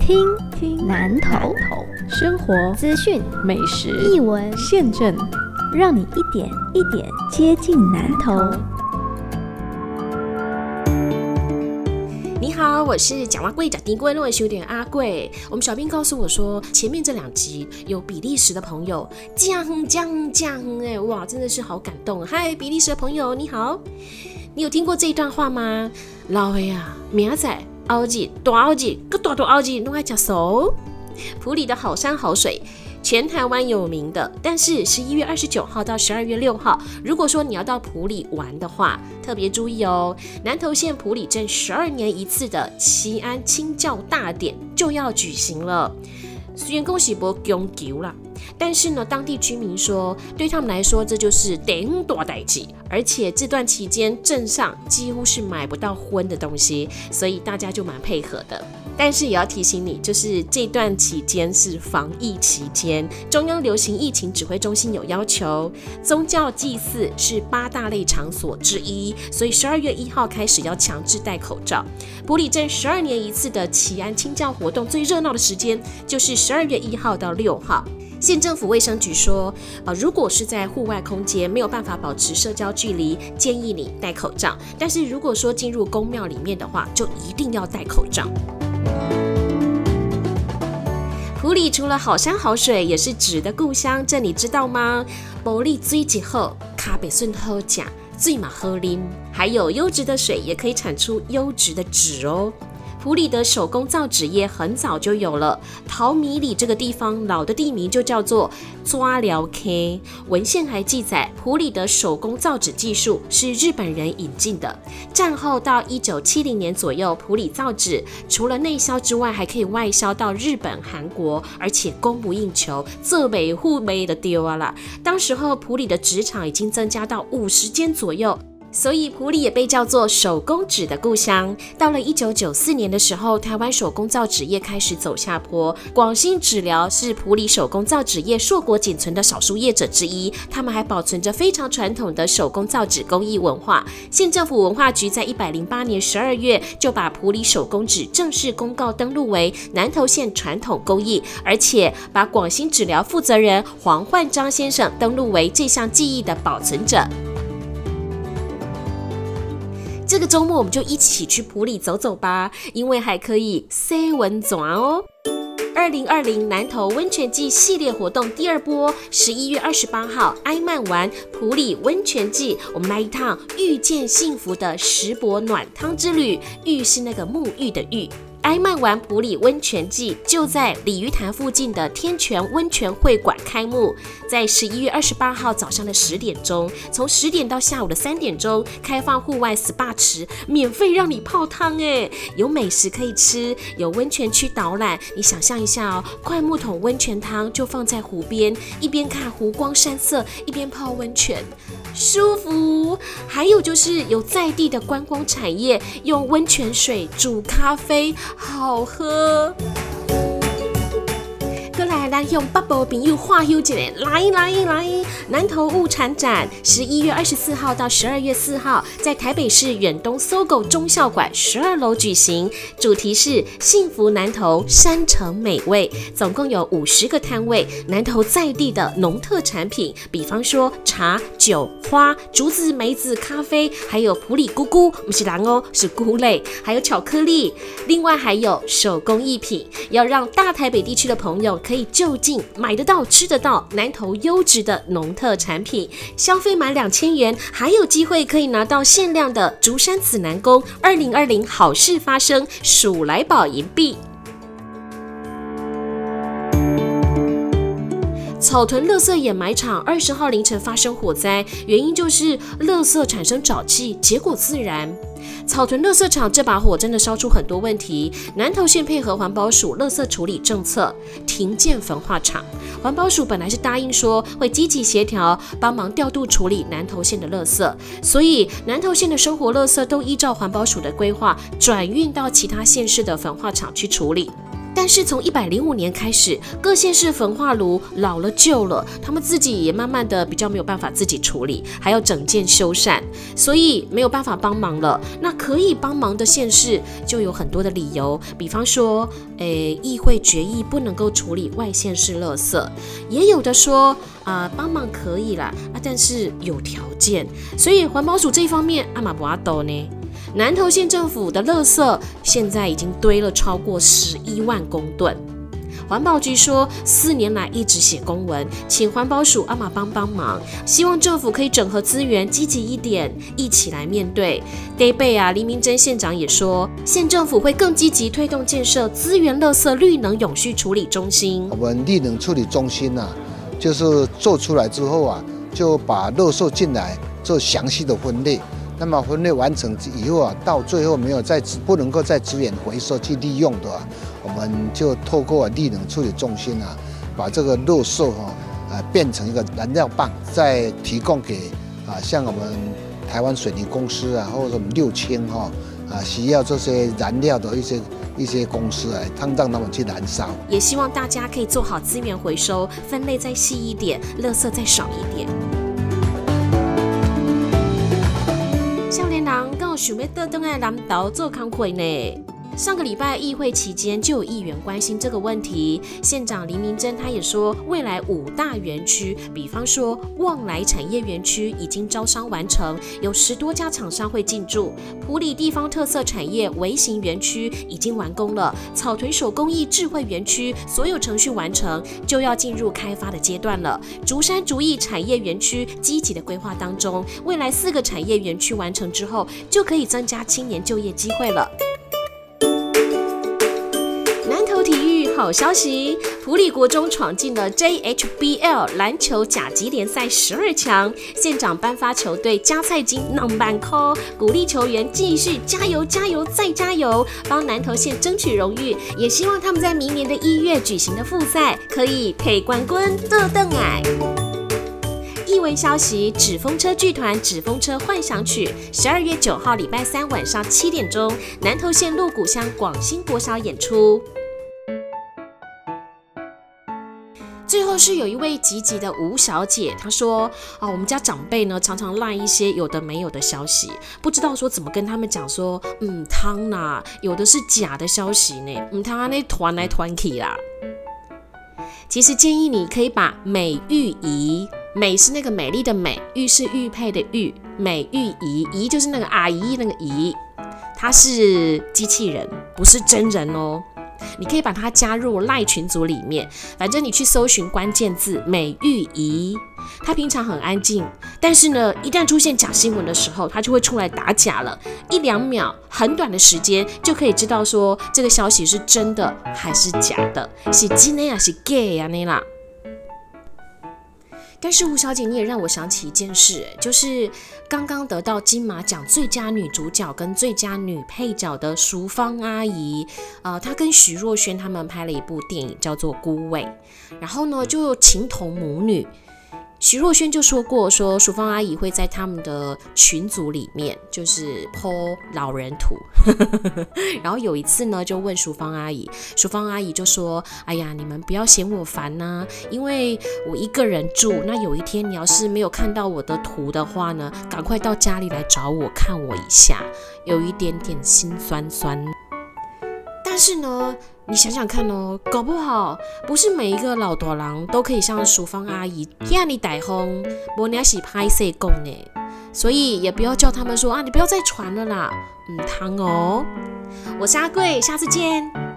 听听南投生活资讯美食译文，现政，让你一点一点接近南投。你好，我是讲话贵讲丁贵论文学点阿贵。我们小编告诉我说，前面这两集有比利时的朋友讲讲讲，哎，哇，真的是好感动。嗨，比利时的朋友，你好，你有听过这一段话吗？老魏啊，明仔熬日大熬日，个大大熬日，拢爱吃熟。普里的好山好水，全台湾有名的。但是十一月二十九号到十二月六号，如果说你要到普里玩的话，特别注意哦，南投县普里镇十二年一次的齐安清教大典就要举行了。虽然恭喜波公求啦，但是呢，当地居民说，对他们来说这就是顶大代志，而且这段期间镇上几乎是买不到荤的东西，所以大家就蛮配合的。但是也要提醒你，就是这段期间是防疫期间，中央流行疫情指挥中心有要求，宗教祭祀是八大类场所之一，所以十二月一号开始要强制戴口罩。普里镇十二年一次的祈安清教活动最热闹的时间就是十二月一号到六号。县政府卫生局说，呃，如果是在户外空间没有办法保持社交距离，建议你戴口罩。但是如果说进入宫庙里面的话，就一定要戴口罩。湖里除了好山好水，也是纸的故乡，这你知道吗？玻璃最极好，咖啡顺好甲，最马喝啉，还有优质的水，也可以产出优质的纸哦。普里的手工造纸业很早就有了。陶米里这个地方老的地名就叫做抓寮 K。文献还记载，普里的手工造纸技术是日本人引进的。战后到一九七零年左右，普里造纸除了内销之外，还可以外销到日本、韩国，而且供不应求，这北户美的丢啊啦。当时候普里的纸厂已经增加到五十间左右。所以普里也被叫做手工纸的故乡。到了一九九四年的时候，台湾手工造纸业开始走下坡。广兴纸疗是普里手工造纸业硕果仅存的少数业者之一，他们还保存着非常传统的手工造纸工艺文化。县政府文化局在一百零八年十二月就把普里手工纸正式公告登录为南投县传统工艺，而且把广兴纸疗负责人黄焕章先生登录为这项技艺的保存者。这个周末我们就一起去普里走走吧，因为还可以塞温泉哦。二零二零南投温泉季系列活动第二波，十一月二十八号埃曼玩普里温泉季，我们来一趟遇见幸福的石博暖汤之旅。浴是那个沐浴的浴。埃曼湾普里温泉季就在鲤鱼潭附近的天泉温泉会馆开幕，在十一月二十八号早上的十点钟，从十点到下午的三点钟，开放户外 SPA 池，免费让你泡汤哎，有美食可以吃，有温泉区导览。你想象一下哦，灌木桶温泉汤就放在湖边，一边看湖光山色，一边泡温泉，舒服。还有就是有在地的观光产业，用温泉水煮咖啡。好喝。过来，咱用八宝朋友画休一来，来来来！南投物产展十一月二十四号到十二月四号，在台北市远东搜狗中校馆十二楼举行，主题是幸福南投山城美味，总共有五十个摊位，南投在地的农特产品，比方说茶、酒、花、竹子、梅子、咖啡，还有普里菇菇，不是狼哦，是菇类，还有巧克力，另外还有手工艺品，要让大台北地区的朋友。可以就近买得到、吃得到南投优质的农特产品，消费满两千元还有机会可以拿到限量的竹山紫南宫二零二零好事发生鼠来宝银币。草屯垃圾掩埋场二十号凌晨发生火灾，原因就是垃圾产生沼气，结果自燃。草屯垃圾场这把火真的烧出很多问题。南投县配合环保署垃圾处理政策，停建焚化厂。环保署本来是答应说会积极协调，帮忙调度处理南投县的垃圾，所以南投县的生活垃圾都依照环保署的规划转运到其他县市的焚化厂去处理。但是从一百零五年开始，各县市焚化炉老了旧了，他们自己也慢慢的比较没有办法自己处理，还要整件修缮，所以没有办法帮忙了。那可以帮忙的县市就有很多的理由，比方说，诶，议会决议不能够处理外县市垃圾，也有的说。啊，帮忙可以啦，啊，但是有条件，所以环保署这一方面阿玛不阿多呢？南投县政府的垃圾现在已经堆了超过十一万公吨，环保局说四年来一直写公文，请环保署阿玛帮帮忙，希望政府可以整合资源，积极一点，一起来面对。Day 贝啊，黎明珍县长也说，县政府会更积极推动建设资源垃圾绿能永续处理中心。我们绿能处理中心呐。就是做出来之后啊，就把垃圾进来做详细的分类。那么分类完成以后啊，到最后没有再不能够再资源回收去利用的，我们就透过力能处理中心啊，把这个垃圾哈啊变成一个燃料棒，再提供给啊像我们台湾水泥公司啊，或者我们六轻哈啊需要这些燃料的一些。一些公司哎，他们让他们去燃烧，也希望大家可以做好资源回收，分类再细一点，垃圾再少一点。刚想要到登爱南头做工会呢。上个礼拜议会期间，就有议员关心这个问题。县长林明珍他也说，未来五大园区，比方说旺来产业园区已经招商完成，有十多家厂商会进驻。普里地方特色产业微型园区已经完工了，草屯手工艺智慧园区所有程序完成，就要进入开发的阶段了。竹山竹艺产业园区积极的规划当中，未来四个产业园区完成之后，就可以增加青年就业机会了。好消息，普里国中闯进了 JHBL 篮球甲级联赛十二强，县长颁发球队加赛金 number 鼓励球员继续加油加油再加油，帮南投县争取荣誉，也希望他们在明年的一月举行的复赛可以配冠军得邓矮。意外消息，纸风车剧团《纸风车幻想曲》十二月九号礼拜三晚上七点钟，南投县鹿谷乡广兴国小演出。最后是有一位积极的吴小姐，她说：“啊，我们家长辈呢常常赖一些有的没有的消息，不知道说怎么跟他们讲说，嗯，汤呐，有的是假的消息呢，嗯，他那团来团去啦。其实建议你可以把美玉仪，美是那个美丽的美，玉是玉佩的玉，美玉仪，仪就是那个阿姨那个仪，她是机器人，不是真人哦。”你可以把它加入赖群组里面，反正你去搜寻关键字“美玉仪”，它平常很安静，但是呢，一旦出现假新闻的时候，它就会出来打假了，一两秒，很短的时间就可以知道说这个消息是真的还是假的，是真的还是假呀？你啦。但是吴小姐，你也让我想起一件事，就是刚刚得到金马奖最佳女主角跟最佳女配角的淑芳阿姨，呃，她跟徐若瑄他们拍了一部电影，叫做《孤味》，然后呢，就情同母女。徐若瑄就说过，说淑芳阿姨会在他们的群组里面，就是剖老人图。然后有一次呢，就问淑芳阿姨，淑芳阿姨就说：“哎呀，你们不要嫌我烦呐，因为我一个人住。那有一天你要是没有看到我的图的话呢，赶快到家里来找我看我一下，有一点点心酸酸。”是呢，你想想看哦，搞不好不是每一个老多郎都可以像淑芳阿姨这样的带风，我娘是拍摄工呢，所以也不要叫他们说啊，你不要再传了啦，嗯汤哦。我是阿贵，下次见。